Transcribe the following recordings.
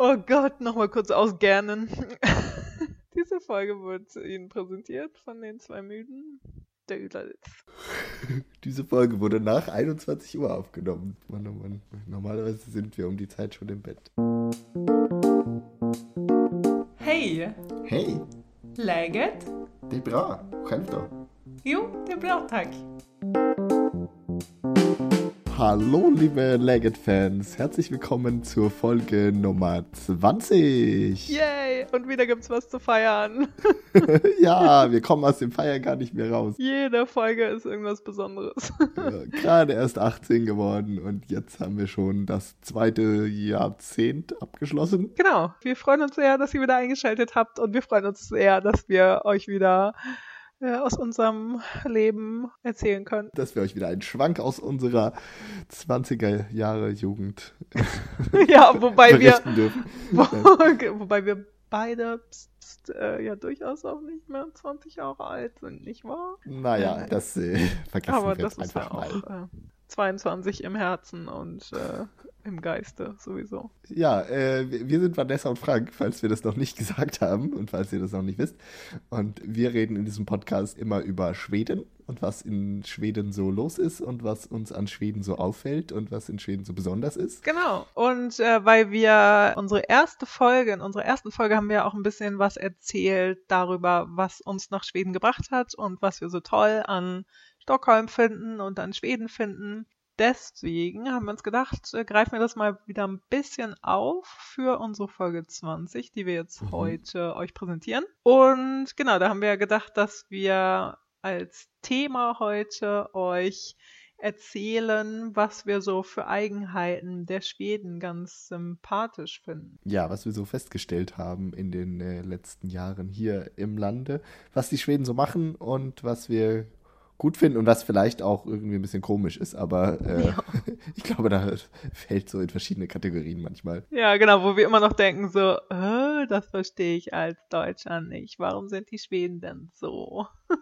Oh Gott, nochmal kurz ausgernen. Diese Folge wird Ihnen präsentiert von den zwei Müden. Der Üderlitz. Diese Folge wurde nach 21 Uhr aufgenommen. Mann, oh Mann. Normalerweise sind wir um die Zeit schon im Bett. Hej! Hej! Läget? Det är bra. Själv då? Jo, det är bra tack. Hallo, liebe Legend-Fans. Herzlich willkommen zur Folge Nummer 20. Yay! Und wieder gibt's was zu feiern. ja, wir kommen aus dem Feiern gar nicht mehr raus. Jede Folge ist irgendwas Besonderes. Ja, Gerade erst 18 geworden und jetzt haben wir schon das zweite Jahrzehnt abgeschlossen. Genau. Wir freuen uns sehr, dass ihr wieder eingeschaltet habt und wir freuen uns sehr, dass wir euch wieder aus unserem Leben erzählen können. Dass wir euch wieder einen Schwank aus unserer 20er Jahre Jugend ja, wobei wir, dürfen. wo, wobei wir beide pst, äh, ja durchaus auch nicht mehr 20 Jahre alt sind, nicht wahr? Naja, das äh, vergessen Aber wir das jetzt ist ja einfach mal. auch äh, 22 im Herzen und äh, im Geiste sowieso. Ja, äh, wir sind Vanessa und Frank, falls wir das noch nicht gesagt haben und falls ihr das noch nicht wisst. Und wir reden in diesem Podcast immer über Schweden und was in Schweden so los ist und was uns an Schweden so auffällt und was in Schweden so besonders ist. Genau. Und äh, weil wir unsere erste Folge, in unserer ersten Folge haben wir auch ein bisschen was erzählt darüber, was uns nach Schweden gebracht hat und was wir so toll an Stockholm finden und an Schweden finden. Deswegen haben wir uns gedacht, äh, greifen wir das mal wieder ein bisschen auf für unsere Folge 20, die wir jetzt Mhm. heute euch präsentieren. Und genau, da haben wir ja gedacht, dass wir als Thema heute euch erzählen, was wir so für Eigenheiten der Schweden ganz sympathisch finden. Ja, was wir so festgestellt haben in den äh, letzten Jahren hier im Lande, was die Schweden so machen und was wir gut finden und was vielleicht auch irgendwie ein bisschen komisch ist, aber äh, ich glaube, da fällt so in verschiedene Kategorien manchmal. Ja, genau, wo wir immer noch denken so, äh, das verstehe ich als Deutscher nicht. Warum sind die Schweden denn so?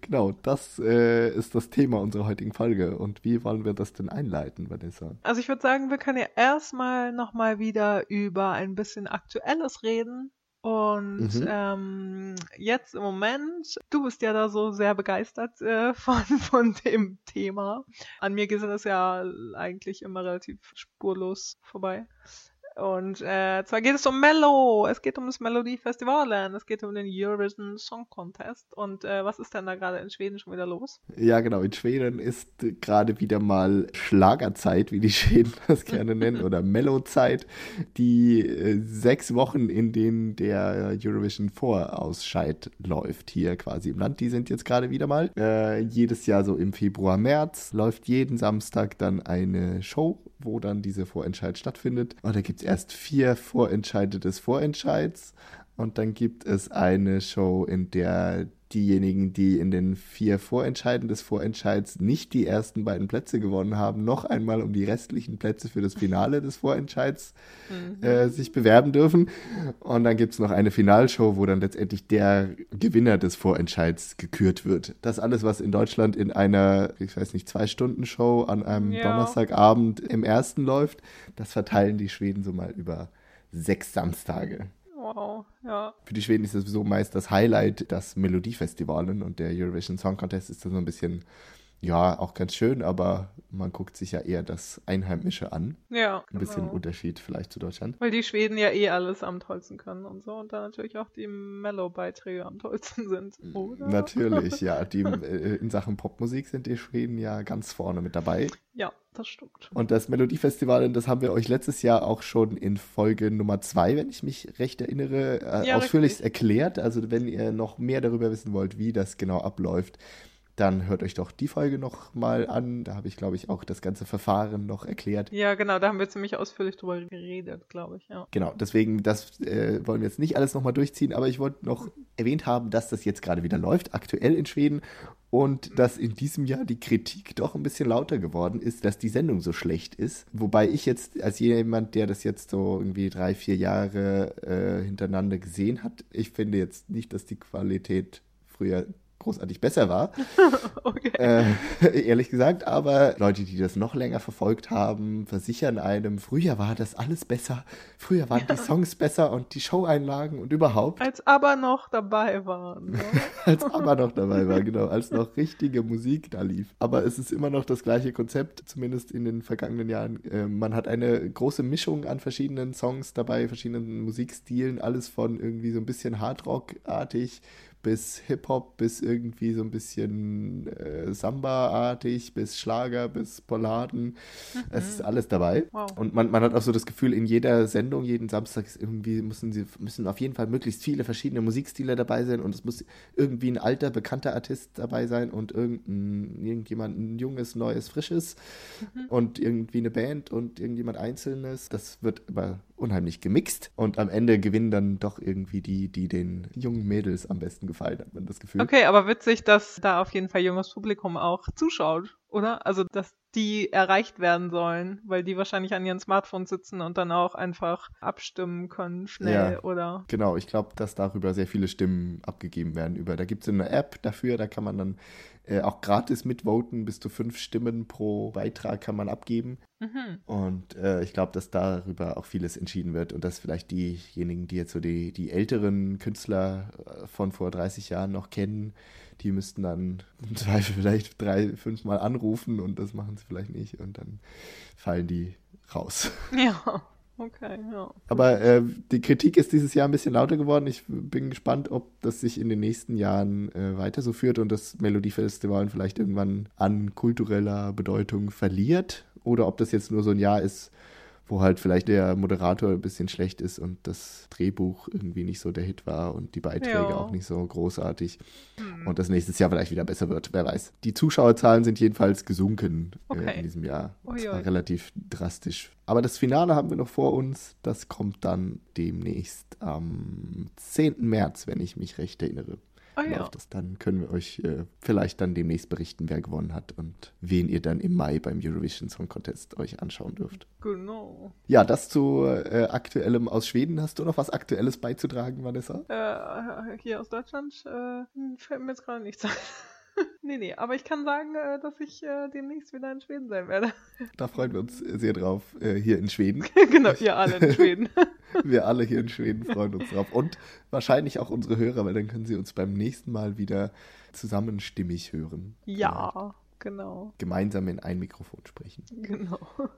Genau, das äh, ist das Thema unserer heutigen Folge. Und wie wollen wir das denn einleiten, Vanessa? Also ich würde sagen, wir können ja erstmal nochmal wieder über ein bisschen Aktuelles reden. Und Mhm. ähm, jetzt im Moment, du bist ja da so sehr begeistert äh, von, von dem Thema. An mir geht das ja eigentlich immer relativ spurlos vorbei. Und äh, zwar geht es um Mello, es geht um das Melodiefestivalen, es geht um den Eurovision Song Contest. Und äh, was ist denn da gerade in Schweden schon wieder los? Ja, genau, in Schweden ist gerade wieder mal Schlagerzeit, wie die Schweden das gerne nennen, oder Mellow-Zeit. Die äh, sechs Wochen, in denen der Eurovision Vorausscheid läuft, hier quasi im Land, die sind jetzt gerade wieder mal. Äh, jedes Jahr so im Februar, März läuft jeden Samstag dann eine Show, wo dann diese Vorentscheid stattfindet. Und da gibt es erst vier Vorentscheide des Vorentscheids. Und dann gibt es eine Show, in der diejenigen, die in den vier Vorentscheiden des Vorentscheids nicht die ersten beiden Plätze gewonnen haben, noch einmal um die restlichen Plätze für das Finale des Vorentscheids äh, sich bewerben dürfen. Und dann gibt es noch eine Finalshow, wo dann letztendlich der Gewinner des Vorentscheids gekürt wird. Das alles, was in Deutschland in einer, ich weiß nicht, Zwei-Stunden-Show an einem Ja. Donnerstagabend im ersten läuft, das verteilen die Schweden so mal über sechs Samstage. Wow, ja. Für die Schweden ist das sowieso meist das Highlight, das Melodiefestivalen und der Eurovision Song Contest ist dann so ein bisschen, ja, auch ganz schön, aber man guckt sich ja eher das Einheimische an. Ja. Ein bisschen genau. Unterschied vielleicht zu Deutschland. Weil die Schweden ja eh alles am tollsten können und so und dann natürlich auch die Mellow-Beiträge am tollsten sind, oder? Natürlich, ja. Die, äh, in Sachen Popmusik sind die Schweden ja ganz vorne mit dabei. Ja, das stimmt. Und das Melodiefestival, das haben wir euch letztes Jahr auch schon in Folge Nummer zwei, wenn ich mich recht erinnere, äh, Ja, ausführlich richtig. erklärt. Also wenn ihr noch mehr darüber wissen wollt, wie das genau abläuft, dann hört euch doch die Folge noch mal an. Da habe ich, glaube ich, auch das ganze Verfahren noch erklärt. Ja, genau, da haben wir ziemlich ausführlich drüber geredet, glaube ich, ja. Genau, deswegen, das äh, wollen wir jetzt nicht alles nochmal durchziehen, aber ich wollte noch erwähnt haben, dass das jetzt gerade wieder läuft, aktuell in Schweden. Und dass in diesem Jahr die Kritik doch ein bisschen lauter geworden ist, dass die Sendung so schlecht ist. Wobei ich jetzt als jemand, der das jetzt so irgendwie drei, vier Jahre äh, hintereinander gesehen hat, ich finde jetzt nicht, dass die Qualität früher großartig besser war. okay. Äh, ehrlich gesagt, aber Leute, die das noch länger verfolgt haben, versichern einem, früher war das alles besser, früher waren die Songs besser und die Showeinlagen und überhaupt. Als aber noch dabei waren. Ne? als aber noch dabei war, genau, als noch richtige Musik da lief. Aber es ist immer noch das gleiche Konzept, zumindest in den vergangenen Jahren. Äh, man hat eine große Mischung an verschiedenen Songs dabei, verschiedenen Musikstilen, alles von irgendwie so ein bisschen Hardrock-artig bis Hip-Hop, bis irgendwie so ein bisschen äh, Samba-artig, bis Schlager, bis Polladen. Mhm. Es ist alles dabei. Wow. Und man, man hat auch so das Gefühl, in jeder Sendung, jeden Samstag irgendwie müssen sie müssen auf jeden Fall möglichst viele verschiedene Musikstile dabei sein und es muss irgendwie ein alter, bekannter Artist dabei sein und irgendein, irgendjemand, ein junges, neues, frisches mhm. und irgendwie eine Band und irgendjemand Einzelnes. Das wird immer unheimlich gemixt und am Ende gewinnen dann doch irgendwie die, die den jungen Mädels am besten gefallen, hat man das Gefühl. Okay, aber witzig, dass da auf jeden Fall junges Publikum auch zuschaut, oder? Also, dass die erreicht werden sollen, weil die wahrscheinlich an ihren Smartphones sitzen und dann auch einfach abstimmen können, schnell, ja, oder? Genau, ich glaube, dass darüber sehr viele Stimmen abgegeben werden. Über, da gibt es eine App dafür, da kann man dann äh, auch gratis mitvoten, bis zu fünf Stimmen pro Beitrag kann man abgeben. Mhm. Und äh, ich glaube, dass darüber auch vieles entschieden wird und dass vielleicht diejenigen, die jetzt so die, die älteren Künstler äh, von vor 30 Jahren noch kennen, die müssten dann im Zweifel vielleicht drei, fünf Mal anrufen und das machen sie vielleicht nicht und dann fallen die raus. Ja. Okay, ja. Aber äh, die Kritik ist dieses Jahr ein bisschen lauter geworden. Ich bin gespannt, ob das sich in den nächsten Jahren äh, weiter so führt und das Melodiefestival vielleicht irgendwann an kultureller Bedeutung verliert oder ob das jetzt nur so ein Jahr ist, wo halt vielleicht der Moderator ein bisschen schlecht ist und das Drehbuch irgendwie nicht so der Hit war und die Beiträge ja. auch nicht so großartig hm. und das nächstes Jahr vielleicht wieder besser wird, wer weiß. Die Zuschauerzahlen sind jedenfalls gesunken okay. äh, in diesem Jahr. Das war relativ drastisch. Aber das Finale haben wir noch vor uns. Das kommt dann demnächst am 10. März, wenn ich mich recht erinnere ah, ja. läuft das dann. Können wir euch äh, vielleicht dann demnächst berichten, wer gewonnen hat und wen ihr dann im Mai beim Eurovision Song Contest euch anschauen dürft. Genau. Ja, das zu äh, aktuellem aus Schweden. Hast du noch was Aktuelles beizutragen, Vanessa? Äh, hier aus Deutschland äh, fällt mir jetzt gerade nichts ein. nee, nee, aber ich kann sagen, äh, dass ich äh, demnächst wieder in Schweden sein werde. Da freuen wir uns sehr drauf, äh, hier in Schweden. genau, ihr alle in Schweden. wir alle hier in Schweden freuen uns drauf. Und wahrscheinlich auch unsere Hörer, weil dann können sie uns beim nächsten Mal wieder zusammenstimmig hören. Ja. Genau. Gemeinsam in ein Mikrofon sprechen. Genau.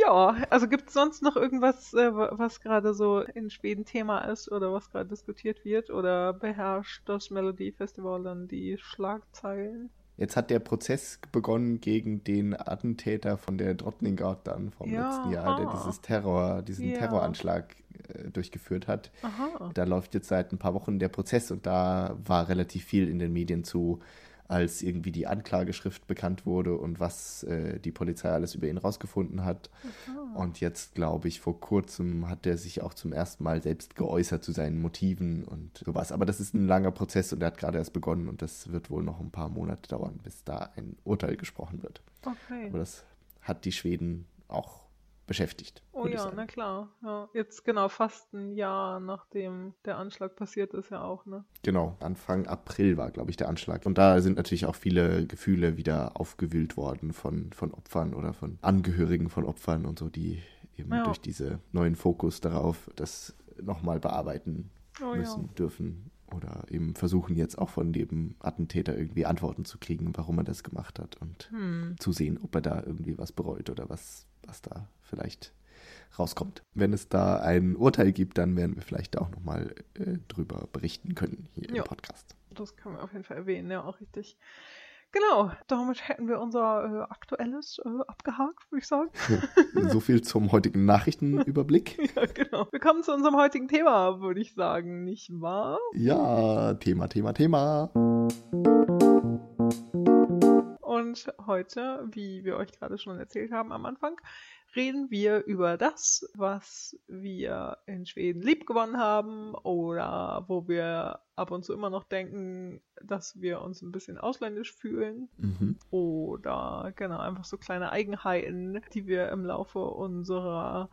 Ja, also gibt es sonst noch irgendwas, äh, was gerade so in Schweden Thema ist oder was gerade diskutiert wird oder beherrscht das Melody Festival dann die Schlagzeilen? Jetzt hat der Prozess begonnen gegen den Attentäter von der Drottninggatan vom ja, letzten Jahr, der dieses Terror, diesen ja. Terroranschlag äh, durchgeführt hat. Aha. Da läuft jetzt seit ein paar Wochen der Prozess und da war relativ viel in den Medien zu als irgendwie die Anklageschrift bekannt wurde und was äh, die Polizei alles über ihn rausgefunden hat. Aha. Und jetzt, glaube ich, vor kurzem hat er sich auch zum ersten Mal selbst geäußert zu seinen Motiven und sowas. Aber das ist ein langer Prozess und er hat gerade erst begonnen und das wird wohl noch ein paar Monate dauern, bis da ein Urteil gesprochen wird. Okay. Aber das hat die Schweden auch beschäftigt. Oh ja, na klar. Ja, jetzt genau fast ein Jahr nachdem der Anschlag passiert ist ja auch, ne? Genau, Anfang April war, glaube ich, der Anschlag. Und da sind natürlich auch viele Gefühle wieder aufgewühlt worden von, von Opfern oder von Angehörigen von Opfern und so, die eben ja. durch diese neuen Fokus darauf das nochmal bearbeiten oh, müssen, ja. dürfen oder eben versuchen jetzt auch von dem Attentäter irgendwie Antworten zu kriegen, warum er das gemacht hat und hm. zu sehen, ob er da irgendwie was bereut oder was, was da vielleicht rauskommt. Wenn es da ein Urteil gibt, dann werden wir vielleicht auch nochmal äh, drüber berichten können hier ja, im Podcast. Das können wir auf jeden Fall erwähnen, ja, auch richtig. Genau, damit hätten wir unser äh, aktuelles äh, abgehakt, würde ich sagen. so viel zum heutigen Nachrichtenüberblick. ja, genau. Wir kommen zu unserem heutigen Thema, würde ich sagen, nicht wahr? Ja, Thema, Thema, Thema. Und heute, wie wir euch gerade schon erzählt haben am Anfang, reden wir über das, was wir in Schweden liebgewonnen haben oder wo wir ab und zu immer noch denken, dass wir uns ein bisschen ausländisch fühlen mhm. oder genau einfach so kleine Eigenheiten, die wir im Laufe unserer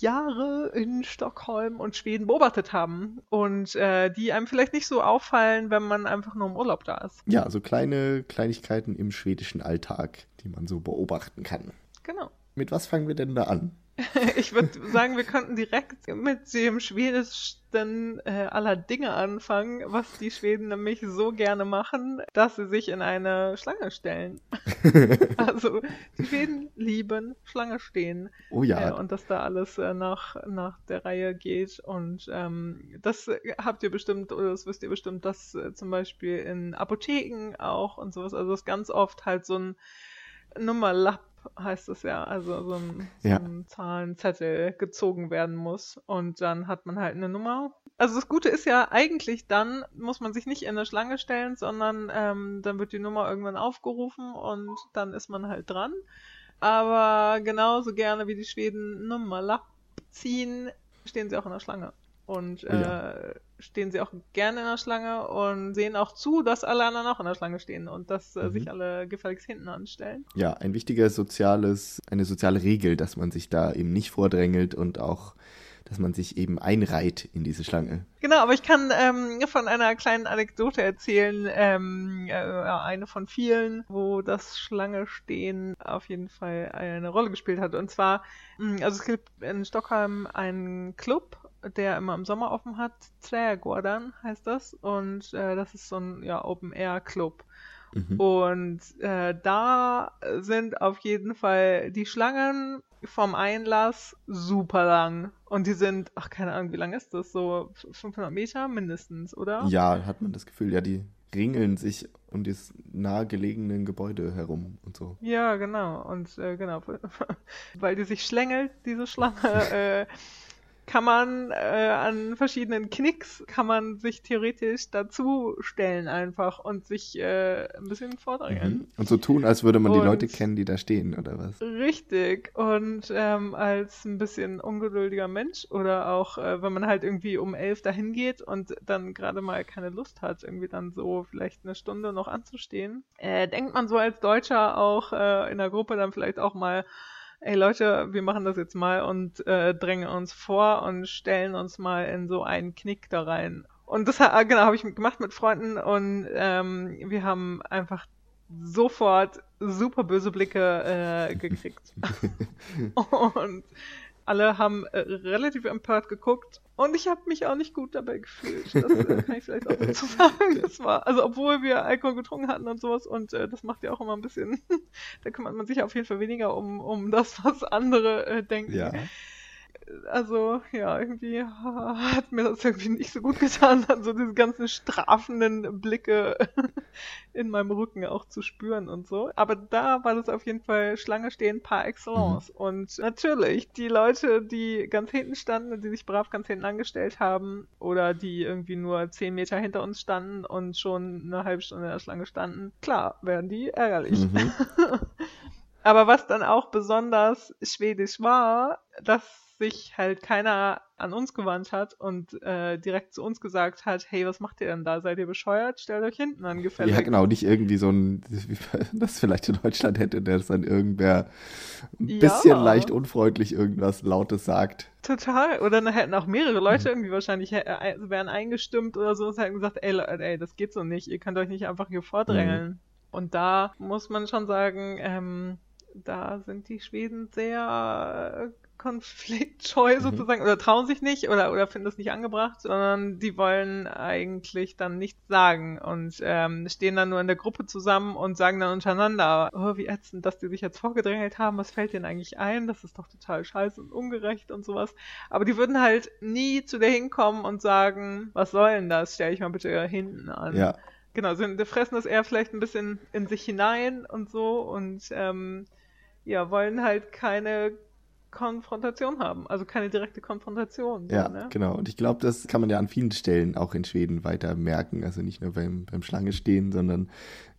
Jahre in Stockholm und Schweden beobachtet haben und äh, die einem vielleicht nicht so auffallen, wenn man einfach nur im Urlaub da ist. Ja, so kleine Kleinigkeiten im schwedischen Alltag, die man so beobachten kann. Genau. Mit was fangen wir denn da an? ich würde sagen, wir könnten direkt mit dem schwedischsten äh, aller Dinge anfangen, was die Schweden nämlich so gerne machen, dass sie sich in eine Schlange stellen. also die Schweden lieben Schlange stehen. Oh ja. Äh, und dass da alles äh, nach, nach der Reihe geht. Und ähm, das habt ihr bestimmt, oder das wisst ihr bestimmt, dass äh, zum Beispiel in Apotheken auch und sowas, also das ganz oft halt so ein Nummerlapp heißt es ja, also so ein, ja. so ein, Zahlenzettel gezogen werden muss und dann hat man halt eine Nummer. Also das Gute ist ja eigentlich dann muss man sich nicht in eine Schlange stellen, sondern ähm, dann wird die Nummer irgendwann aufgerufen und dann ist man halt dran. Aber genauso gerne wie die Schweden Nummer ziehen, stehen sie auch in der Schlange und oh ja. äh, stehen sie auch gerne in der Schlange und sehen auch zu, dass alle anderen auch in der Schlange stehen und dass äh, mhm. sich alle gefälligst hinten anstellen. Ja, ein wichtiger soziales, eine soziale Regel, dass man sich da eben nicht vordrängelt und auch dass man sich eben einreiht in diese Schlange. Genau, aber ich kann ähm, von einer kleinen Anekdote erzählen, ähm, äh, eine von vielen, wo das Schlange stehen auf jeden Fall eine Rolle gespielt hat. Und zwar, mm, also es gibt in Stockholm einen Club, der immer im Sommer offen hat. Trädgården heißt das. Und äh, das ist so ein ja, Open-Air-Club. Mhm. Und äh, da sind auf jeden Fall die Schlangen vom Einlass super lang. Und die sind, ach, keine Ahnung, wie lang ist das? So 500 Meter mindestens, oder? Ja, hat man das Gefühl. Ja, die ringeln sich um das nahegelegenen Gebäude herum und so. Ja, genau. Und äh, genau, weil die sich schlängelt, diese Schlange, äh, kann man äh, an verschiedenen Knicks, kann man sich theoretisch dazu stellen einfach und sich äh, ein bisschen vordrängeln. Mhm. Und so tun, als würde man und, die Leute kennen, die da stehen, oder was? Richtig. Und ähm, als ein bisschen ungeduldiger Mensch oder auch, äh, wenn man halt irgendwie um elf dahin geht und dann gerade mal keine Lust hat, irgendwie dann so vielleicht eine Stunde noch anzustehen, äh, denkt man so als Deutscher auch äh, in der Gruppe dann vielleicht auch mal, ey Leute, wir machen das jetzt mal und äh, drängen uns vor und stellen uns mal in so einen Knick da rein. Und das genau habe ich gemacht mit Freunden und ähm, wir haben einfach sofort super böse Blicke äh, gekriegt. und alle haben äh, relativ empört geguckt und ich habe mich auch nicht gut dabei gefühlt. Das äh, kann ich vielleicht auch dazu sagen. Das war, also obwohl wir Alkohol getrunken hatten und sowas und äh, das macht ja auch immer ein bisschen, da kümmert man sich auf jeden Fall weniger um, um das, was andere äh, denken. Ja also ja, irgendwie hat mir das irgendwie nicht so gut getan, dann so diese ganzen strafenden Blicke in meinem Rücken auch zu spüren und so. Aber da war das auf jeden Fall Schlange stehen par excellence. Mhm. Und natürlich, die Leute, die ganz hinten standen und die sich brav ganz hinten angestellt haben oder die irgendwie nur zehn Meter hinter uns standen und schon eine halbe Stunde in der Schlange standen, klar, werden die ärgerlich. Mhm. Aber was dann auch besonders schwedisch war, dass sich halt keiner an uns gewandt hat und äh, direkt zu uns gesagt hat, hey, was macht ihr denn da? Seid ihr bescheuert? Stellt euch hinten an, gefällig. Ja, genau, nicht irgendwie so ein, das vielleicht in Deutschland hätte, der es dann irgendwer ein ja. bisschen leicht unfreundlich irgendwas Lautes sagt. Total. Oder dann hätten auch mehrere Leute mhm. irgendwie wahrscheinlich äh, wären eingestimmt oder so und hätten gesagt, ey, ey, das geht so nicht, ihr könnt euch nicht einfach hier vordrängeln. Mhm. Und da muss man schon sagen, ähm, da sind die Schweden sehr konfliktscheu mhm. sozusagen oder trauen sich nicht oder, oder finden es nicht angebracht, sondern die wollen eigentlich dann nichts sagen und ähm, stehen dann nur in der Gruppe zusammen und sagen dann untereinander, oh, wie ätzend, dass die sich jetzt vorgedrängelt haben, was fällt denen eigentlich ein? Das ist doch total scheiße und ungerecht und sowas. Aber die würden halt nie zu dir hinkommen und sagen, was soll denn das? Stell ich mal bitte hinten an. Ja. Genau, sie fressen das eher vielleicht ein bisschen in sich hinein und so und ähm, ja, wollen halt keine Konfrontation haben, also keine direkte Konfrontation. Ja, ne? genau. Und ich glaube, das kann man ja an vielen Stellen auch in Schweden weiter merken. Also nicht nur beim, beim Schlange stehen, sondern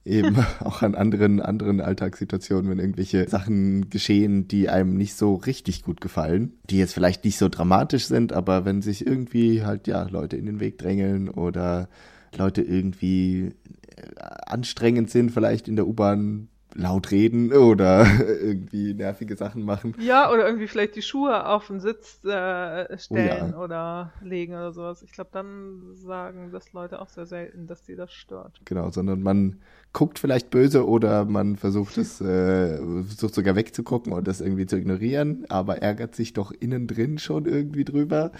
eben auch an anderen, anderen Alltagssituationen, wenn irgendwelche Sachen geschehen, die einem nicht so richtig gut gefallen, die jetzt vielleicht nicht so dramatisch sind, aber wenn sich irgendwie halt, ja, Leute in den Weg drängeln oder Leute irgendwie äh, anstrengend sind, vielleicht in der U-Bahn laut reden oder irgendwie nervige Sachen machen. Ja, oder irgendwie vielleicht die Schuhe auf den Sitz äh, stellen oh ja. oder legen oder sowas. Ich glaube, dann sagen das Leute auch sehr selten, dass die das stört. Genau, sondern man guckt vielleicht böse oder man versucht es, äh, versucht sogar wegzugucken und das irgendwie zu ignorieren, aber ärgert sich doch innen drin schon irgendwie drüber.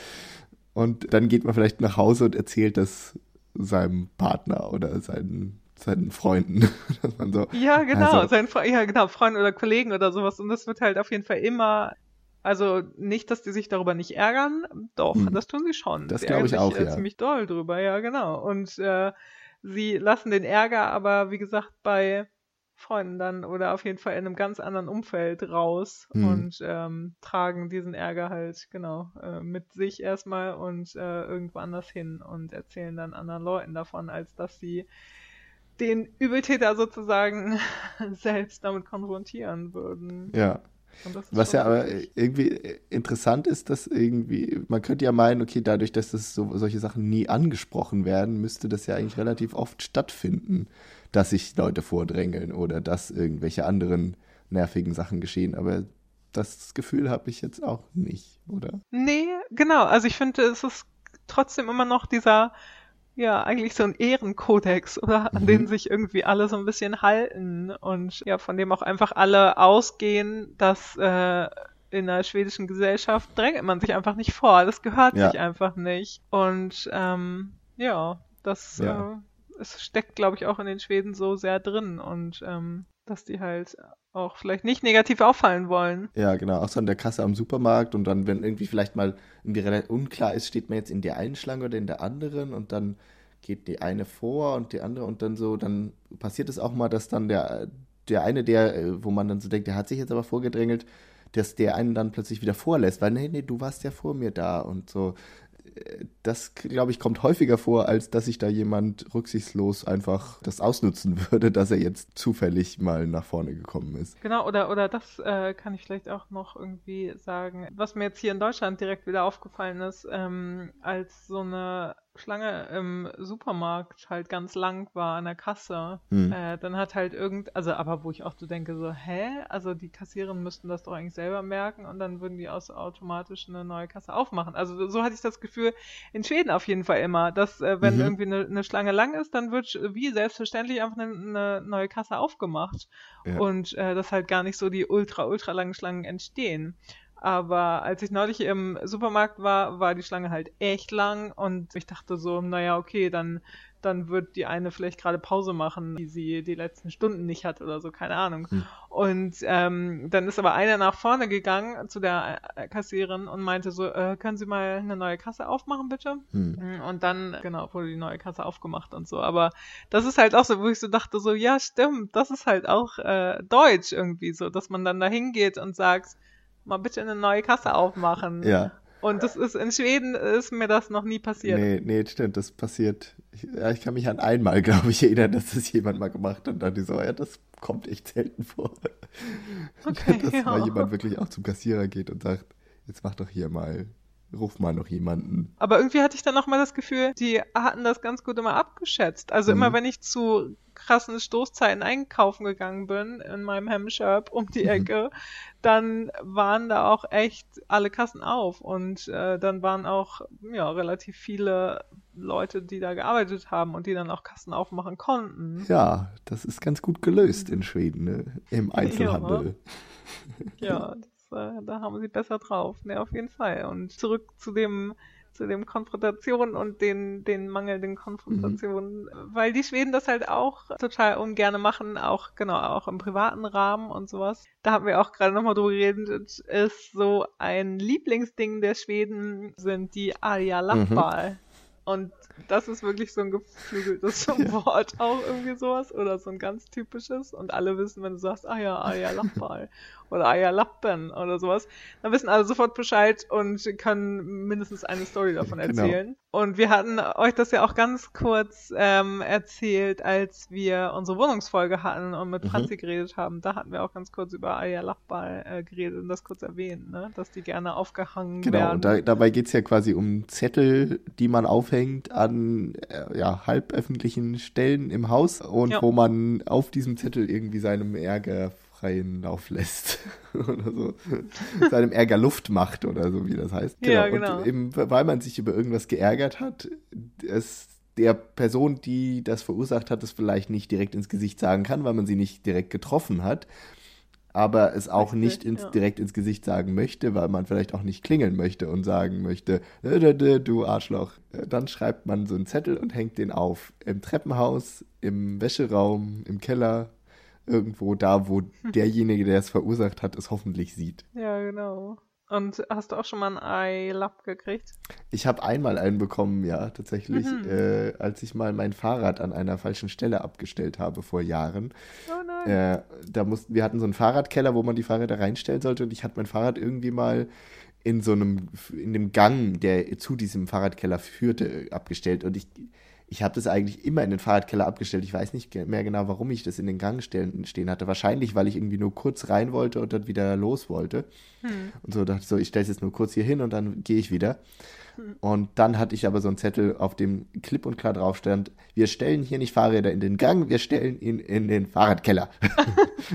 Und dann geht man vielleicht nach Hause und erzählt das seinem Partner oder seinen seinen Freunden. Dass man so, ja, genau, also, seinen ja, genau, Freunden oder Kollegen oder sowas. Und das wird halt auf jeden Fall immer, also nicht, dass die sich darüber nicht ärgern, doch, hm. das tun sie schon. Das glaube ich auch, äh, ja. ziemlich doll drüber, ja, genau. Und äh, sie lassen den Ärger aber, wie gesagt, bei Freunden dann oder auf jeden Fall in einem ganz anderen Umfeld raus mhm. und ähm, tragen diesen Ärger halt genau äh, mit sich erstmal und äh, irgendwo anders hin und erzählen dann anderen Leuten davon, als dass sie den Übeltäter sozusagen selbst damit konfrontieren würden. Ja. Was ja aber irgendwie interessant ist, dass irgendwie, man könnte ja meinen, okay, dadurch, dass das so, solche Sachen nie angesprochen werden, müsste das ja eigentlich relativ oft stattfinden, dass sich Leute vordrängeln oder dass irgendwelche anderen nervigen Sachen geschehen. Aber das Gefühl habe ich jetzt auch nicht, oder? Nee, genau. Also ich finde, es ist trotzdem immer noch dieser ja, eigentlich so ein Ehrenkodex, oder? An mhm. den sich irgendwie alle so ein bisschen halten und ja, von dem auch einfach alle ausgehen, dass äh, in der schwedischen Gesellschaft drängt man sich einfach nicht vor. Das gehört ja. sich einfach nicht. Und ähm, ja, das ja. Äh, es steckt, glaube ich, auch in den Schweden so sehr drin und ähm, dass die halt auch vielleicht nicht negativ auffallen wollen. Ja, genau, auch so an der Kasse am Supermarkt und dann, wenn irgendwie vielleicht mal irgendwie relativ unklar ist, steht man jetzt in der einen Schlange oder in der anderen und dann geht die eine vor und die andere und dann so, dann passiert es auch mal, dass dann der, der eine, der, äh, wo man dann so denkt, der hat sich jetzt aber vorgedrängelt, dass der einen dann plötzlich wieder vorlässt, weil nee, nee, du warst ja vor mir da und so das, glaube ich, kommt häufiger vor, als dass sich da jemand rücksichtslos einfach das ausnutzen würde, dass er jetzt zufällig mal nach vorne gekommen ist. Genau, oder, oder das äh, kann ich vielleicht auch noch irgendwie sagen. Was mir jetzt hier in Deutschland direkt wieder aufgefallen ist, ähm, als so eine Schlange im Supermarkt halt ganz lang war an der Kasse, hm. äh, dann hat halt irgend, also aber wo ich auch so denke, so, hä? Also die Kassiererin müssten das doch eigentlich selber merken und dann würden die aus automatisch eine neue Kasse aufmachen. Also so hatte ich das Gefühl, in Schweden auf jeden Fall immer, dass äh, wenn mhm. irgendwie eine, eine, Schlange lang ist, dann wird wie selbstverständlich einfach eine, eine neue Kasse aufgemacht. Ja. Und äh, dass halt gar nicht so die ultra, ultra langen Schlangen entstehen. Aber als ich neulich im Supermarkt war, war die Schlange halt echt lang und ich dachte so, naja, okay, dann, dann wird die eine vielleicht gerade Pause machen, die sie die letzten Stunden nicht hat oder so, keine Ahnung. Hm. Und ähm, dann ist aber einer nach vorne gegangen zu der äh, Kassiererin und meinte so, äh, können Sie mal eine neue Kasse aufmachen, bitte? Hm. Und dann, genau, wurde die neue Kasse aufgemacht und so. Aber das ist halt auch so, wo ich so dachte, so, ja, stimmt, das ist halt auch äh, deutsch irgendwie so, dass man dann da hingeht und sagt, mal bitte eine neue Kasse aufmachen. Ja. Und das ist in Schweden ist mir das noch nie passiert. Nee, nee, stimmt, das passiert. Ich, ja, ich kann mich an einmal, glaube ich, erinnern, dass das jemand mal gemacht hat und dann die so, ja, das kommt echt selten vor. Okay, dass ja. mal jemand wirklich auch zum Kassierer geht und sagt, jetzt mach doch hier mal ruf mal noch jemanden. Aber irgendwie hatte ich dann noch mal das Gefühl, die hatten das ganz gut immer abgeschätzt. Also mhm. immer wenn ich zu krassen Stoßzeiten einkaufen gegangen bin in meinem Hemmshop um die mhm. Ecke, dann waren da auch echt alle Kassen auf und äh, dann waren auch ja relativ viele Leute, die da gearbeitet haben und die dann auch Kassen aufmachen konnten. Ja, das ist ganz gut gelöst in Schweden ne? im Einzelhandel. Ja, ja äh, da haben sie besser drauf. Ne, auf jeden Fall. Und zurück zu dem zu dem Konfrontation und den, den mangelnden Konfrontationen, mhm. weil die Schweden das halt auch total ungerne machen, auch genau, auch im privaten Rahmen und sowas. Da haben wir auch gerade nochmal drüber geredet, ist so ein Lieblingsding der Schweden sind die Alia Lappal. Mhm. Und das ist wirklich so ein geflügeltes. Wort, auch irgendwie sowas. Oder so ein ganz typisches. Und alle wissen, wenn du sagst, ah ja, ah ja, Lappal. Oder ah ja, Lappen oder sowas, dann wissen alle sofort Bescheid und können mindestens eine Story davon genau. erzählen. Und wir hatten euch das ja auch ganz kurz ähm, erzählt, als wir unsere Wohnungsfolge hatten und mit mhm. Franzi geredet haben. Da hatten wir auch ganz kurz über Aya Lachball äh, geredet und das kurz erwähnt, ne? dass die gerne aufgehangen genau, werden. Genau, da, dabei geht es ja quasi um Zettel, die man aufhängt an äh, ja, halböffentlichen Stellen im Haus und ja. wo man auf diesem Zettel irgendwie seinem Ärger freien Lauf lässt oder so, seinem Ärger Luft macht oder so, wie das heißt. Genau. Ja, genau. Und eben, weil man sich über irgendwas geärgert hat, es der Person, die das verursacht hat, es vielleicht nicht direkt ins Gesicht sagen kann, weil man sie nicht direkt getroffen hat, aber es auch nicht ins, ja. direkt ins Gesicht sagen möchte, weil man vielleicht auch nicht klingeln möchte und sagen möchte, du Arschloch. Dann schreibt man so einen Zettel und hängt den auf. Im Treppenhaus, im Wäscheraum, im Keller, irgendwo da, wo derjenige, der es verursacht hat, es hoffentlich sieht. Ja, genau. Und hast du auch schon mal ein Ei-Lapp gekriegt? Ich habe einmal einen bekommen, ja, tatsächlich, mhm. äh, als ich mal mein Fahrrad an einer falschen Stelle abgestellt habe vor Jahren. Oh nein. Äh, da mussten, wir hatten so einen Fahrradkeller, wo man die Fahrräder reinstellen sollte und ich hatte mein Fahrrad irgendwie mal in so einem, in dem Gang, der zu diesem Fahrradkeller führte, abgestellt und ich ich habe das eigentlich immer in den Fahrradkeller abgestellt. Ich weiß nicht mehr genau, warum ich das in den Gang stehen, stehen hatte. Wahrscheinlich, weil ich irgendwie nur kurz rein wollte und dann wieder los wollte. Hm. Und so dachte ich so, ich stelle es jetzt nur kurz hier hin und dann gehe ich wieder. Hm. Und dann hatte ich aber so einen Zettel, auf dem klipp und klar drauf stand, wir stellen hier nicht Fahrräder in den Gang, wir stellen ihn in den Fahrradkeller.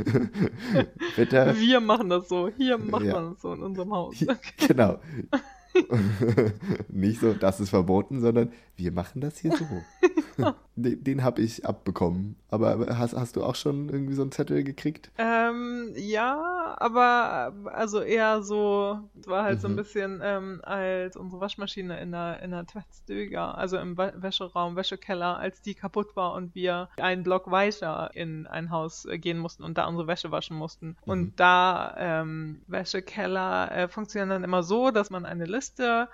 Bitte. Wir machen das so, hier macht ja. man das so in unserem Haus. Okay. Genau. Nicht so, das ist verboten, sondern wir machen das hier so. den, den habe ich abbekommen. Aber hast, hast du auch schon irgendwie so einen Zettel gekriegt? Ähm, ja, aber also eher so, es war halt mhm. so ein mhm. bisschen, ähm, als unsere Waschmaschine in der, in der Tvättstuga, also im Wäscheraum, Wäschekeller, als die kaputt war und wir einen Block weiter in ein Haus äh, gehen mussten und da unsere Wäsche waschen mussten. Mhm. Und da ähm, Wäschekeller äh, funktionieren dann immer so, dass man eine Liste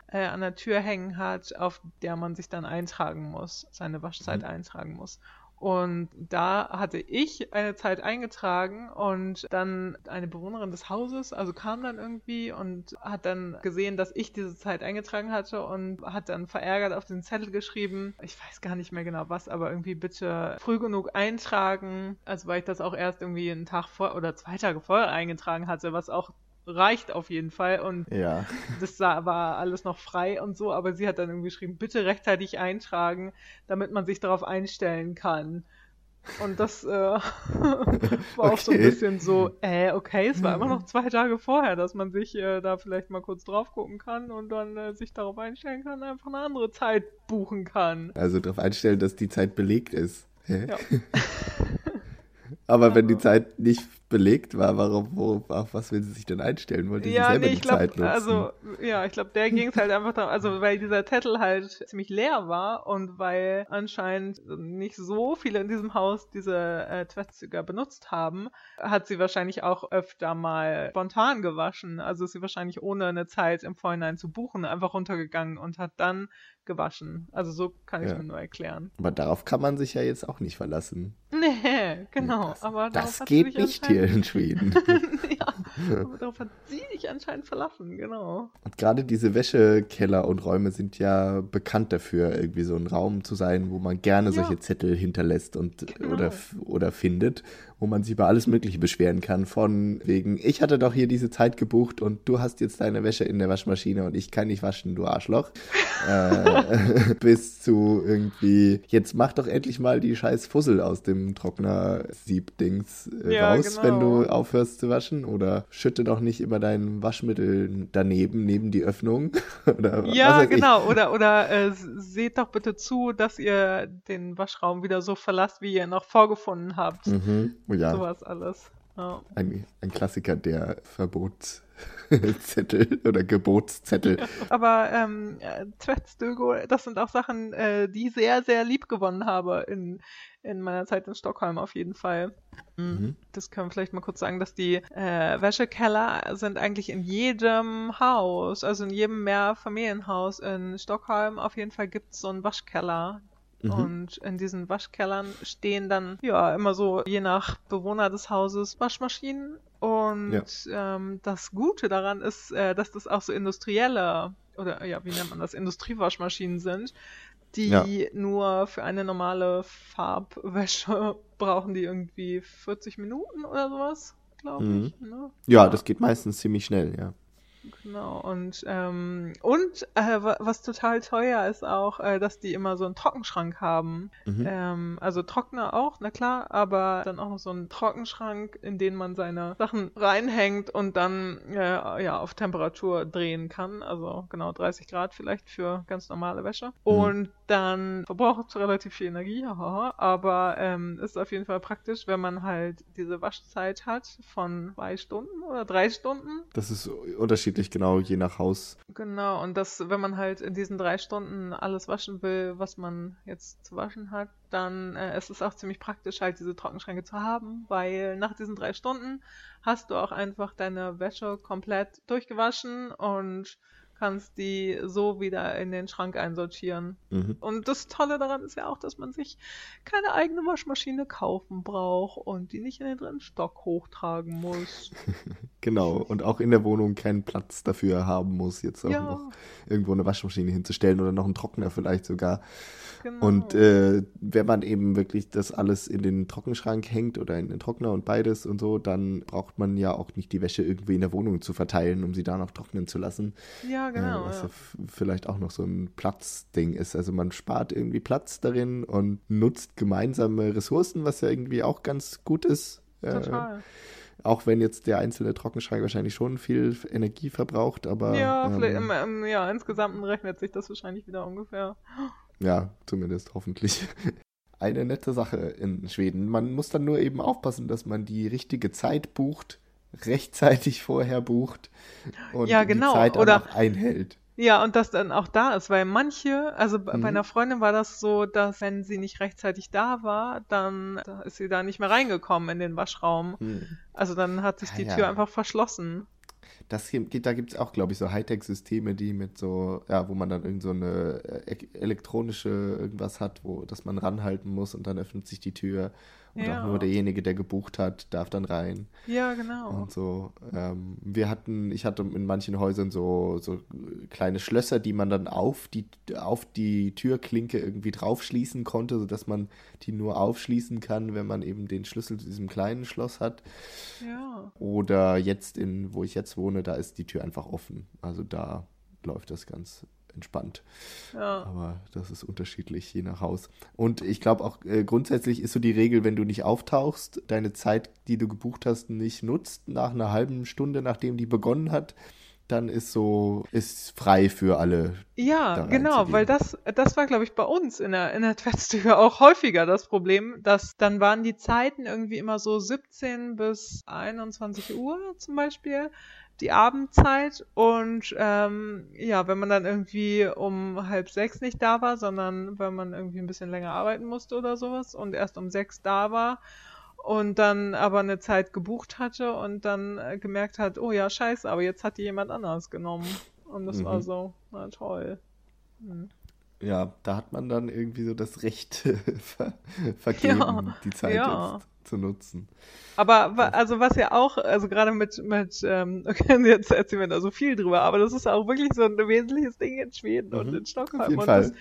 äh, an der Tür hängen hat, auf der man sich dann eintragen muss, seine Waschzeit mhm. eintragen muss. Und da hatte ich eine Zeit eingetragen und dann eine Bewohnerin des Hauses, also kam dann irgendwie und hat dann gesehen, dass ich diese Zeit eingetragen hatte und hat dann verärgert auf den Zettel geschrieben, ich weiß gar nicht mehr genau was, aber irgendwie bitte früh genug eintragen, also weil ich das auch erst irgendwie einen Tag vor oder zwei Tage vorher eingetragen hatte, was auch reicht auf jeden Fall. Und ja. das war alles noch frei und so, aber sie hat dann irgendwie geschrieben, bitte rechtzeitig eintragen, damit man sich darauf einstellen kann. Und das äh, war okay. auch so ein bisschen so, äh, okay, es war immer noch zwei Tage vorher, dass man sich äh, da vielleicht mal kurz drauf gucken kann und dann äh, sich darauf einstellen kann, einfach eine andere Zeit buchen kann. Also darauf einstellen, dass die Zeit belegt ist. Hä? Ja. Aber ja. wenn die Zeit nicht belegt war, warum, wo, auf was will sie sich denn einstellen? Wollte sie ja, selber nee, die glaub, Zeit nutzen? Also, ja, ich glaube, der ging es halt einfach darum, also weil dieser Zettel halt ziemlich leer war und weil anscheinend nicht so viele in diesem Haus diese äh, Tvättstuga benutzt haben, hat sie wahrscheinlich auch öfter mal spontan gewaschen. Also ist sie wahrscheinlich ohne eine Zeit im Vorhinein zu buchen einfach runtergegangen und hat dann gewaschen. Also so kann ich ja. mir nur erklären. Aber darauf kann man sich ja jetzt auch nicht verlassen. Nee, genau. Das, aber das geht nicht hier in Schweden. ja, aber darauf hat sie sich anscheinend verlassen, genau. Und gerade diese Wäschekeller und Räume sind ja bekannt dafür, irgendwie so ein Raum zu sein, wo man gerne ja. solche Zettel hinterlässt und genau. oder, oder findet wo man sich über alles Mögliche beschweren kann. Von wegen, ich hatte doch hier diese Zeit gebucht und du hast jetzt deine Wäsche in der Waschmaschine und ich kann nicht waschen, du Arschloch. äh, bis zu irgendwie, jetzt mach doch endlich mal die scheiß Fussel aus dem Trockner-Sieb-Dings äh, ja, raus, genau. wenn du aufhörst zu waschen. Oder schütte doch nicht immer dein Waschmittel daneben, neben die Öffnung. oder ja, genau. Ich. Oder, oder äh, seht doch bitte zu, dass ihr den Waschraum wieder so verlasst, wie ihr ihn noch vorgefunden habt. Mhm ja. Sowas alles. Ja. Ein, ein Klassiker der Verbotszettel oder Gebotszettel. Ja, aber ähm, Tvättstugo, das sind auch Sachen, äh, die ich sehr, sehr lieb gewonnen habe in, in meiner Zeit in Stockholm auf jeden Fall. Mhm. mhm. Das können wir vielleicht mal kurz sagen, dass die äh, Wäschekeller sind eigentlich in jedem Haus, also in jedem Mehrfamilienhaus in Stockholm auf jeden Fall gibt es so einen Waschkeller. Mhm. Und in diesen Waschkellern stehen dann ja immer so, je nach Bewohner des Hauses, Waschmaschinen. Und ja. ähm, das Gute daran ist, äh, dass das auch so industrielle oder ja, wie nennt man das, Industriewaschmaschinen sind, die Ja. nur für eine normale Farbwäsche brauchen die irgendwie 40 Minuten oder sowas, glaube Mhm. ich. Ne? Ja, das geht meistens ziemlich schnell, ja. Genau, und, ähm, und äh, wa- was total teuer ist auch, äh, dass die immer so einen Trockenschrank haben. Mhm. Ähm, also Trockner auch, na klar, aber dann auch noch so einen Trockenschrank, in den man seine Sachen reinhängt und dann äh, ja auf Temperatur drehen kann. Also genau 30 Grad vielleicht für ganz normale Wäsche. Und dann verbraucht es relativ viel Energie, haha, aber ähm, ist auf jeden Fall praktisch, wenn man halt diese Waschzeit hat von zwei Stunden oder drei Stunden. Das ist unterschiedlich, genau, je nach Haus. Genau, und das, wenn man halt in diesen drei Stunden alles waschen will, was man jetzt zu waschen hat, dann äh, ist es auch ziemlich praktisch, halt diese Trockenschränke zu haben, weil nach diesen drei Stunden hast du auch einfach deine Wäsche komplett durchgewaschen und kannst die so wieder in den Schrank einsortieren. Mhm. Und das Tolle daran ist ja auch, dass man sich keine eigene Waschmaschine kaufen braucht und die nicht in den dritten Stock hochtragen muss. Genau, und auch in der Wohnung keinen Platz dafür haben muss, jetzt auch Ja. noch irgendwo eine Waschmaschine hinzustellen oder noch einen Trockner vielleicht sogar. Genau. Und äh, wenn man eben wirklich das alles in den Trockenschrank hängt oder in den Trockner und beides und so, dann braucht man ja auch nicht die Wäsche irgendwie in der Wohnung zu verteilen, um sie da noch trocknen zu lassen. ja, genau. äh, was ja. vielleicht auch noch so ein Platzding ist. Also man spart irgendwie Platz darin und nutzt gemeinsame Ressourcen, was ja irgendwie auch ganz gut ist. Äh, Total. auch wenn jetzt der einzelne Trockenschrank wahrscheinlich schon viel Energie verbraucht, aber Ja, ähm, im, im, ja, insgesamt rechnet sich das wahrscheinlich wieder ungefähr. ja, zumindest hoffentlich. Eine nette Sache in Schweden. Man muss dann nur eben aufpassen, dass man die richtige Zeit bucht, rechtzeitig vorher bucht und Ja, genau, die Zeit oder- auch einhält. Ja, und das dann auch da ist, weil manche, also bei Mhm. bei einer Freundin war das so, dass wenn sie nicht rechtzeitig da war, dann da ist sie da nicht mehr reingekommen in den Waschraum. Hm. Also dann hat sich Ja, die ja. Tür einfach verschlossen. Das hier, da gibt es auch, glaube ich, so Hightech-Systeme, die mit so, ja, wo man dann irgend so eine äh, e- elektronische irgendwas hat, wo das man ranhalten muss und dann öffnet sich die Tür und Ja. auch nur derjenige, der gebucht hat, darf dann rein Ja, genau. und so. Ähm, wir hatten, ich hatte in manchen Häusern so, so kleine Schlösser, die man dann auf die, auf die Türklinke irgendwie draufschließen konnte, sodass man die nur aufschließen kann, wenn man eben den Schlüssel zu diesem kleinen Schloss hat. Ja. Oder jetzt in, wo ich jetzt wohne, da ist die Tür einfach offen. Also da läuft das ganz entspannt. Ja. Aber das ist unterschiedlich, je nach Haus. Und ich glaube auch äh, grundsätzlich ist so die Regel, wenn du nicht auftauchst, deine Zeit, die du gebucht hast, nicht nutzt, nach einer halben Stunde, nachdem die begonnen hat, dann ist so, ist frei für alle. Ja, genau, weil das, das war, glaube ich, bei uns in der, in der Twitter auch häufiger das Problem, dass dann waren die Zeiten irgendwie immer so 17 bis 21 Uhr zum Beispiel, die Abendzeit und ähm, ja, wenn man dann irgendwie um halb sechs nicht da war, sondern wenn man irgendwie ein bisschen länger arbeiten musste oder sowas und erst um sechs da war und dann aber eine Zeit gebucht hatte und dann äh, gemerkt hat, oh ja, scheiße, aber jetzt hat die jemand anders genommen. Und das war Mhm. so, na toll. Hm. Ja, da hat man dann irgendwie so das Recht ver vergeben, Ja, die Zeit ja. jetzt zu nutzen. Aber also was ja auch, also gerade mit, mit, ähm, okay, jetzt erzählen wir da so viel drüber, aber das ist auch wirklich so ein wesentliches Ding in Schweden und Mhm, in Stockholm. auf jeden und Fall.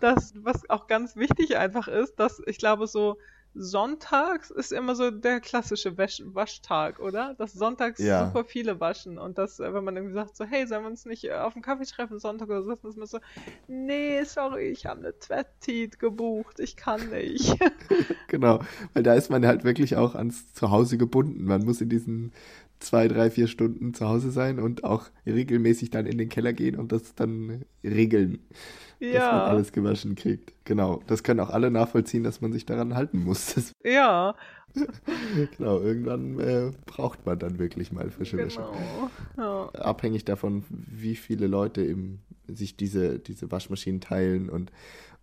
Das, das, was auch ganz wichtig einfach ist, dass ich glaube so sonntags ist immer so der klassische Wäsch Waschtag, oder? Dass sonntags Ja. super viele waschen und dass, äh, wenn man irgendwie sagt so, hey, sollen wir uns nicht äh, auf einen Kaffee treffen Sonntag oder so, dann ist man so, nee, sorry, ich habe eine Twettit gebucht, ich kann nicht. Genau, weil da ist man halt wirklich auch ans Zuhause gebunden. Man muss in diesen zwei, drei, vier Stunden zu Hause sein und auch regelmäßig dann in den Keller gehen und das dann regeln, dass man ja, alles gewaschen kriegt. Genau, das können auch alle nachvollziehen, dass man sich daran halten muss. Das, ja, genau, irgendwann äh, braucht man dann wirklich mal frische Wäsche. genau. Ja. Abhängig davon, wie viele Leute eben sich diese, diese Waschmaschinen teilen und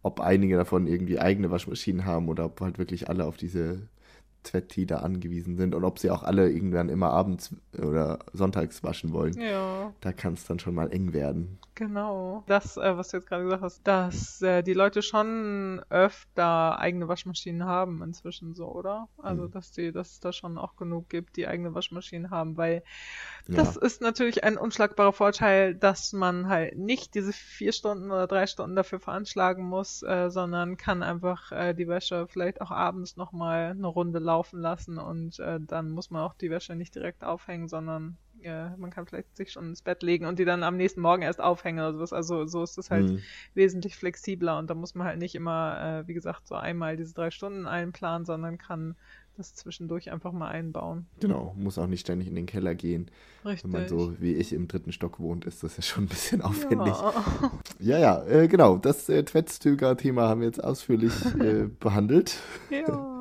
ob einige davon irgendwie eigene Waschmaschinen haben oder ob halt wirklich alle auf diese Twetti da angewiesen sind und ob sie auch alle irgendwann immer abends oder sonntags waschen wollen. Ja. Da kann es dann schon mal eng werden. Genau. Das, äh, was du jetzt gerade gesagt hast, dass äh, die Leute schon öfter eigene Waschmaschinen haben inzwischen so, oder? Also, Mhm. dass die, dass es da schon auch genug gibt, die eigene Waschmaschinen haben, weil Ja. das ist natürlich ein unschlagbarer Vorteil, dass man halt nicht diese vier Stunden oder drei Stunden dafür veranschlagen muss, äh, sondern kann einfach äh, die Wäsche vielleicht auch abends nochmal eine Runde laufen lassen und äh, dann muss man auch die Wäsche nicht direkt aufhängen, sondern äh, man kann vielleicht sich schon ins Bett legen und die dann am nächsten Morgen erst aufhängen oder sowas. Also so ist es halt Mhm. wesentlich flexibler und da muss man halt nicht immer, äh, wie gesagt, so einmal diese drei Stunden einplanen, sondern kann das zwischendurch einfach mal einbauen. Genau, muss auch nicht ständig in den Keller gehen. Richtig. Wenn man so wie ich im dritten Stock wohnt, ist das ja schon ein bisschen aufwendig. Ja. Ja, ja, äh, genau. Das äh, Twetztüger-Thema haben wir jetzt ausführlich äh, behandelt. ja.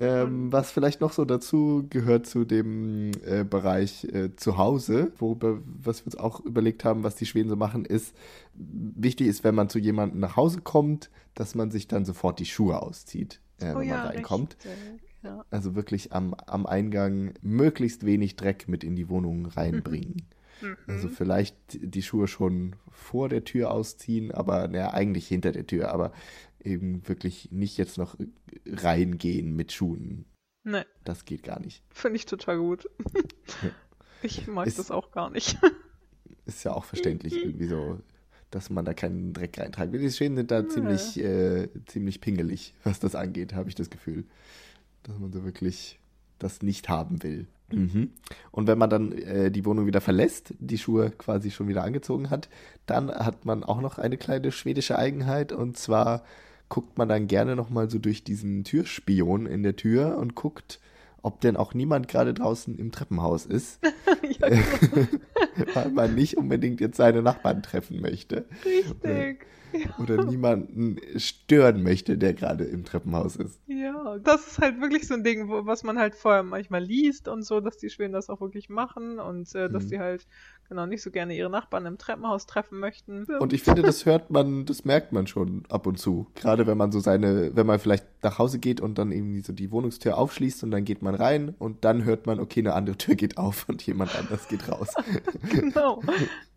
Ähm, was vielleicht noch so dazu gehört zu dem äh, Bereich äh, Zuhause, worüber, was wir uns auch überlegt haben, was die Schweden so machen, ist, wichtig ist, wenn man zu jemandem nach Hause kommt, dass man sich dann sofort die Schuhe auszieht, äh, Oh wenn ja, man reinkommt. richtig. Ja. Also wirklich am, am Eingang möglichst wenig Dreck mit in die Wohnung reinbringen. Mhm. Also vielleicht die Schuhe schon vor der Tür ausziehen, aber naja, eigentlich hinter der Tür, aber eben wirklich nicht jetzt noch reingehen mit Schuhen. Ne, Das geht gar nicht. finde ich total gut. Ich mag Ist- das auch gar nicht. Ist ja auch verständlich irgendwie so, dass man da keinen Dreck reintragen will. Die Schweden sind da Nee. ziemlich, äh, ziemlich pingelig, was das angeht, habe ich das Gefühl. Dass man so wirklich das nicht haben will. Mhm. Und wenn man dann äh, die Wohnung wieder verlässt, die Schuhe quasi schon wieder angezogen hat, dann hat man auch noch eine kleine schwedische Eigenheit und zwar guckt man dann gerne nochmal so durch diesen Türspion in der Tür und guckt, ob denn auch niemand gerade draußen im Treppenhaus ist, ja, genau. weil man nicht unbedingt jetzt seine Nachbarn treffen möchte richtig. Ja. oder niemanden stören möchte, der gerade im Treppenhaus ist. Ja, das ist halt wirklich so ein Ding, wo, was man halt vorher manchmal liest und so, dass die Schweden das auch wirklich machen und äh, dass Mhm. die halt genau nicht so gerne ihre Nachbarn im Treppenhaus treffen möchten. Und ich finde, das hört man, das merkt man schon ab und zu. Gerade wenn man so seine, wenn man vielleicht nach Hause geht und dann irgendwie so die Wohnungstür aufschließt und dann geht man rein und dann hört man, okay, eine andere Tür geht auf und jemand anders geht raus. genau.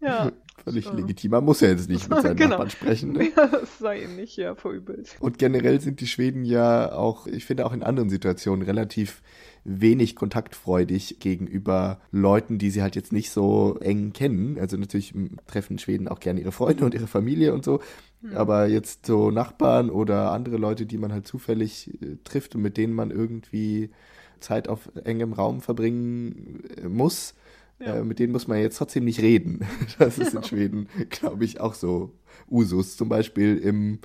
Ja. Völlig Ja. legitim. Man muss ja jetzt nicht mit seinen Genau. Nachbarn sprechen. Ne? ja, das sei ihnen nicht ja verübelt. Und generell sind die Schweden ja auch, ich finde auch in anderen Situationen relativ wenig kontaktfreudig gegenüber Leuten, die sie halt jetzt nicht so eng kennen. Also natürlich treffen Schweden auch gerne ihre Freunde und ihre Familie und so. Aber jetzt so Nachbarn oder andere Leute, die man halt zufällig äh, trifft und mit denen man irgendwie Zeit auf engem Raum verbringen äh, muss, Ja. äh, mit denen muss man jetzt trotzdem nicht reden. Das ist in Schweden, glaube ich, auch so Usus. Zum Beispiel im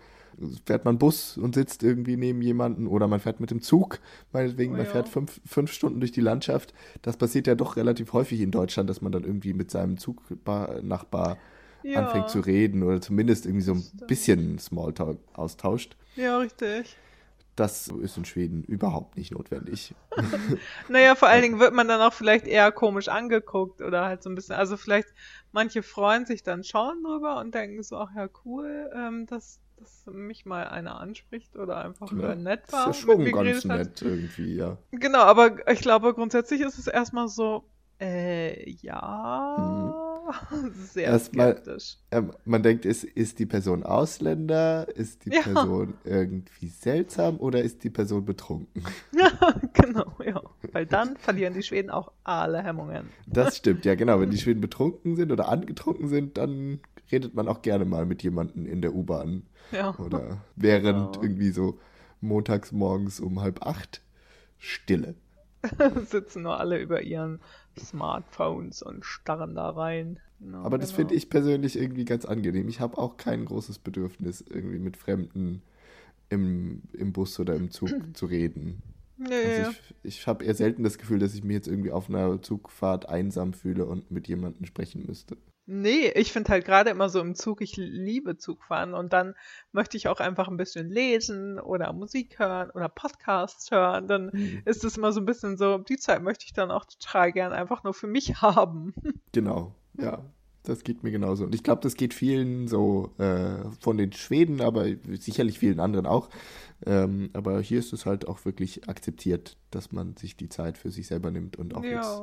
fährt man Bus und sitzt irgendwie neben jemanden oder man fährt mit dem Zug, meinetwegen, Oh man ja. fährt fünf, fünf Stunden durch die Landschaft. Das passiert ja doch relativ häufig in Deutschland, dass man dann irgendwie mit seinem Zugnachbar Ja. anfängt zu reden oder zumindest irgendwie so ein bisschen Smalltalk austauscht. Ja, richtig. Das ist in Schweden überhaupt nicht notwendig. Naja, vor allen Dingen wird man dann auch vielleicht eher komisch angeguckt oder halt so ein bisschen, also vielleicht manche freuen sich dann schon drüber und denken so, ach ja, cool, ähm, dass, dass mich mal einer anspricht oder einfach Ja, nett Das war. ist ja mit schon ganz geredet hat. nett irgendwie, ja. Genau, aber ich glaube grundsätzlich ist es erstmal so, äh, ja, sehr Erstmal- skeptisch. Ähm, man denkt, ist, ist die Person Ausländer? Ist die Ja. Person irgendwie seltsam oder ist die Person betrunken? Ja, genau, ja. Weil dann verlieren die Schweden auch alle Hemmungen. Das stimmt, ja genau. Wenn die Schweden betrunken sind oder angetrunken sind, dann redet man auch gerne mal mit jemandem in der U-Bahn Ja. oder während Genau. irgendwie so montags morgens um halb acht Stille. Sitzen nur alle über ihren Smartphones und starren da rein. Genau, Aber das genau. finde ich persönlich irgendwie ganz angenehm. Ich habe auch kein großes Bedürfnis, irgendwie mit Fremden im, im Bus oder im Zug zu reden. Nee, Also ich, ich habe eher selten das Gefühl, dass ich mich jetzt irgendwie auf einer Zugfahrt einsam fühle und mit jemandem sprechen müsste. Nee, ich finde halt gerade immer so im Zug, ich liebe Zugfahren und dann möchte ich auch einfach ein bisschen lesen oder Musik hören oder Podcasts hören. Dann Mhm. ist es immer so ein bisschen so, die Zeit möchte ich dann auch total gern einfach nur für mich haben. Genau, ja. das geht mir genauso. Und ich glaube, das geht vielen so äh, von den Schweden, aber sicherlich vielen anderen auch. Ähm, aber hier ist es halt auch wirklich akzeptiert, dass man sich die Zeit für sich selber nimmt und auch ja. jetzt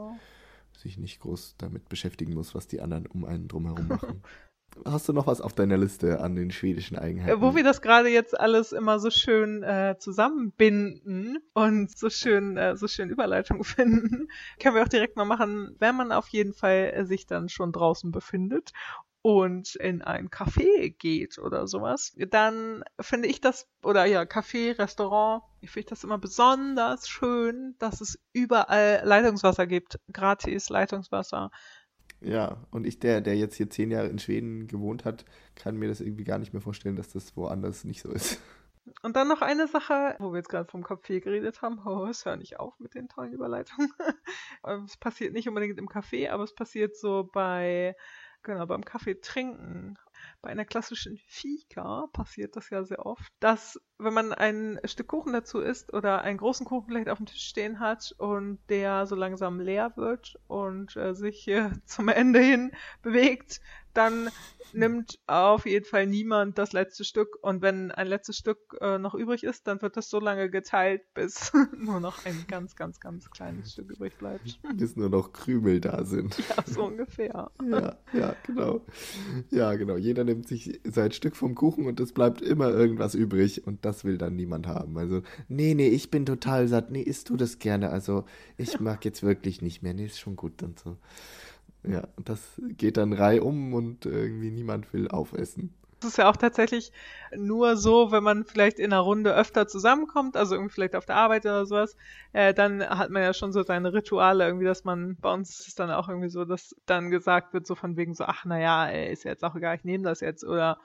sich nicht groß damit beschäftigen muss, was die anderen um einen drumherum machen. Hast du noch was auf deiner Liste an den schwedischen Eigenheiten? Wo wir das gerade jetzt alles immer so schön äh, zusammenbinden und so schön, äh, so schön Überleitung finden, können wir auch direkt mal machen, wenn man auf jeden Fall sich dann schon draußen befindet und in ein Café geht oder sowas, dann finde ich das, oder ja, Café, Restaurant, ich finde das immer besonders schön, dass es überall Leitungswasser gibt, gratis Leitungswasser. Ja, und ich, der, der jetzt hier zehn Jahre in Schweden gewohnt hat, kann mir das irgendwie gar nicht mehr vorstellen, dass das woanders nicht so ist. Und dann noch eine Sache, wo wir jetzt gerade vom Café geredet haben. Oh, es hört nicht auf mit den tollen Überleitungen. es passiert nicht unbedingt im Café, aber es passiert so bei, genau, beim Kaffee trinken bei einer klassischen Fika passiert das ja sehr oft, dass wenn man ein Stück Kuchen dazu isst oder einen großen Kuchen vielleicht auf dem Tisch stehen hat und der so langsam leer wird und äh, sich äh, zum Ende hin bewegt, dann nimmt auf jeden Fall niemand das letzte Stück. Und wenn ein letztes Stück äh, noch übrig ist, dann wird das so lange geteilt, bis nur noch ein ganz, ganz, ganz kleines Stück übrig bleibt. Bis nur noch Krümel da sind. Ja, so ungefähr. ja, ja, genau. Ja, genau. Jeder nimmt sich sein Stück vom Kuchen und es bleibt immer irgendwas übrig und das will dann niemand haben. Also, nee, nee, ich bin total satt. Nee, isst du das gerne. Also, ich mag jetzt wirklich nicht mehr. Nee, ist schon gut und so. Ja, das geht dann reihum und irgendwie niemand will aufessen. Das ist ja auch tatsächlich nur so, wenn man vielleicht in einer Runde öfter zusammenkommt, also irgendwie vielleicht auf der Arbeit oder sowas, äh, dann hat man ja schon so seine Rituale irgendwie, dass man, bei uns ist es dann auch irgendwie so, dass dann gesagt wird, so von wegen so, ach naja, ist ja jetzt auch egal, ich nehme das jetzt oder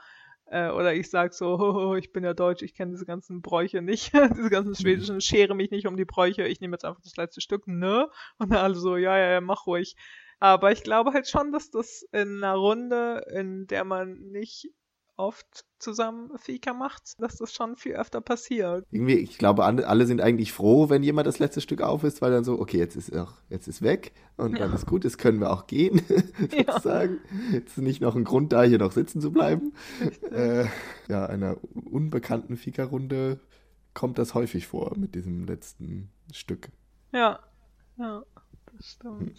äh, oder ich sag so, oh, ich bin ja deutsch, ich kenne diese ganzen Bräuche nicht, diese ganzen schwedischen, schere mich nicht um die Bräuche, ich nehme jetzt einfach das letzte Stück, ne? Und dann alle so, ja, ja, ja, mach ruhig. Aber ich glaube halt schon, dass das in einer Runde, in der man nicht oft zusammen Fika macht, dass das schon viel öfter passiert. Irgendwie, ich glaube, alle sind eigentlich froh, wenn jemand das letzte Stück auf ist, weil dann so, okay, jetzt ist auch, jetzt ist weg und ja. dann ist gut, jetzt können wir auch gehen, sozusagen. Ja. Jetzt ist nicht noch ein Grund da, hier noch sitzen zu bleiben. Äh, ja, einer unbekannten Fika-Runde kommt das häufig vor mit diesem letzten Stück. Ja, ja, das stimmt. Hm.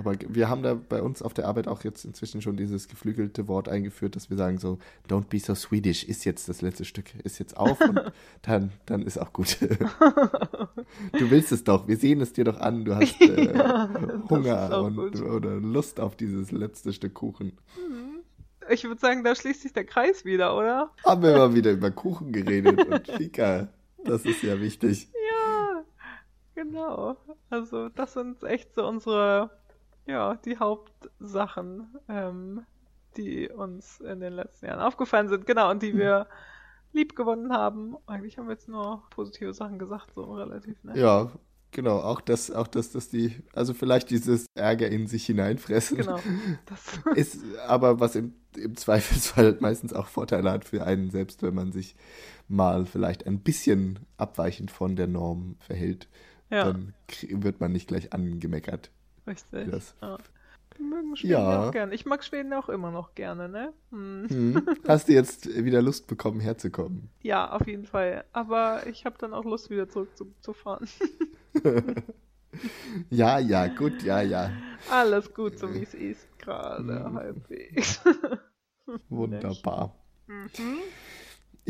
Aber wir haben da bei uns auf der Arbeit auch jetzt inzwischen schon dieses geflügelte Wort eingeführt, dass wir sagen so, don't be so Swedish, ist jetzt das letzte Stück, ist jetzt auf und dann, dann ist auch gut. du willst es doch, wir sehen es dir doch an, du hast äh, ja, Hunger und, oder Lust auf dieses letzte Stück Kuchen. Mhm. Ich würde sagen, da schließt sich der Kreis wieder, oder? Haben wir mal wieder über Kuchen geredet und Fika. Das ist ja wichtig. Ja, genau. Also das sind echt so unsere ja, die Hauptsachen, ähm, die uns in den letzten Jahren aufgefallen sind, genau, und die wir lieb gewonnen haben. Eigentlich haben wir jetzt nur positive Sachen gesagt, so relativ, ne? Ja, genau, auch das, auch das, dass die, also vielleicht dieses Ärger in sich hineinfressen. Genau. Das. ist aber was im, im Zweifelsfall meistens auch Vorteile hat für einen selbst, wenn man sich mal vielleicht ein bisschen abweichend von der Norm verhält. Ja. Dann wird man nicht gleich angemeckert. Richtig. Das ja. Wir mögen Schweden ja. auch gerne. Ich mag Schweden auch immer noch gerne, ne? Hm. Hm. Hast du jetzt wieder Lust bekommen, herzukommen? Ja, auf jeden Fall. Aber ich habe dann auch Lust, wieder zurückzufahren. ja, ja, gut, ja, ja. Alles gut, so wie es ist, gerade hm. halbwegs. Wunderbar. Mhm.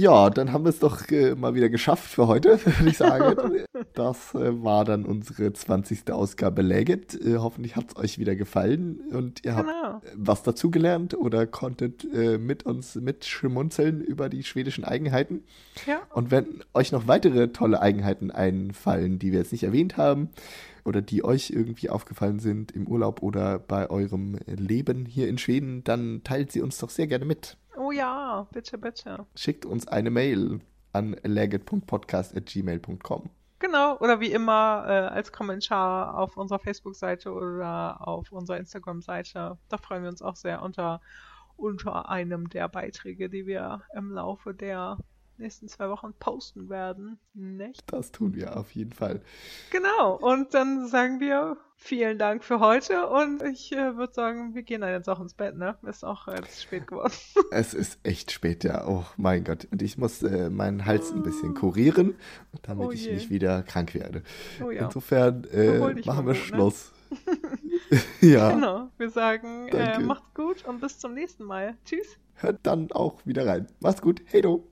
Ja, dann haben wir es doch äh, mal wieder geschafft für heute, würde ich sagen. das äh, war dann unsere 20. Ausgabe Legit. Äh, hoffentlich hat es euch wieder gefallen und ihr genau. habt was dazugelernt oder konntet mit uns mitschmunzeln über die schwedischen Eigenheiten. Ja. Und wenn euch noch weitere tolle Eigenheiten einfallen, die wir jetzt nicht erwähnt haben, oder die euch irgendwie aufgefallen sind im Urlaub oder bei eurem Leben hier in Schweden, dann teilt sie uns doch sehr gerne mit. Oh ja, bitte, bitte. Schickt uns eine Mail an legit.podcast.gmail.com. Genau, oder wie immer äh, als Kommentar auf unserer Facebook-Seite oder auf unserer Instagram-Seite. Da freuen wir uns auch sehr unter, unter einem der Beiträge, die wir im Laufe der nächsten zwei Wochen posten werden. Nicht? Das tun wir auf jeden Fall. Genau, und dann sagen wir vielen Dank für heute und ich äh, würde sagen, wir gehen dann jetzt auch ins Bett, ne? Ist auch jetzt spät geworden. es ist echt spät, ja. Oh mein Gott. Und ich muss äh, meinen Hals ein bisschen kurieren, damit oh ich nicht wieder krank werde. Oh ja. Insofern äh, machen wir ne? Schluss. Ne? ja. Genau. Wir sagen, äh, macht's gut und bis zum nächsten Mal. Tschüss. Hört dann auch wieder rein. Macht's gut. Hey do.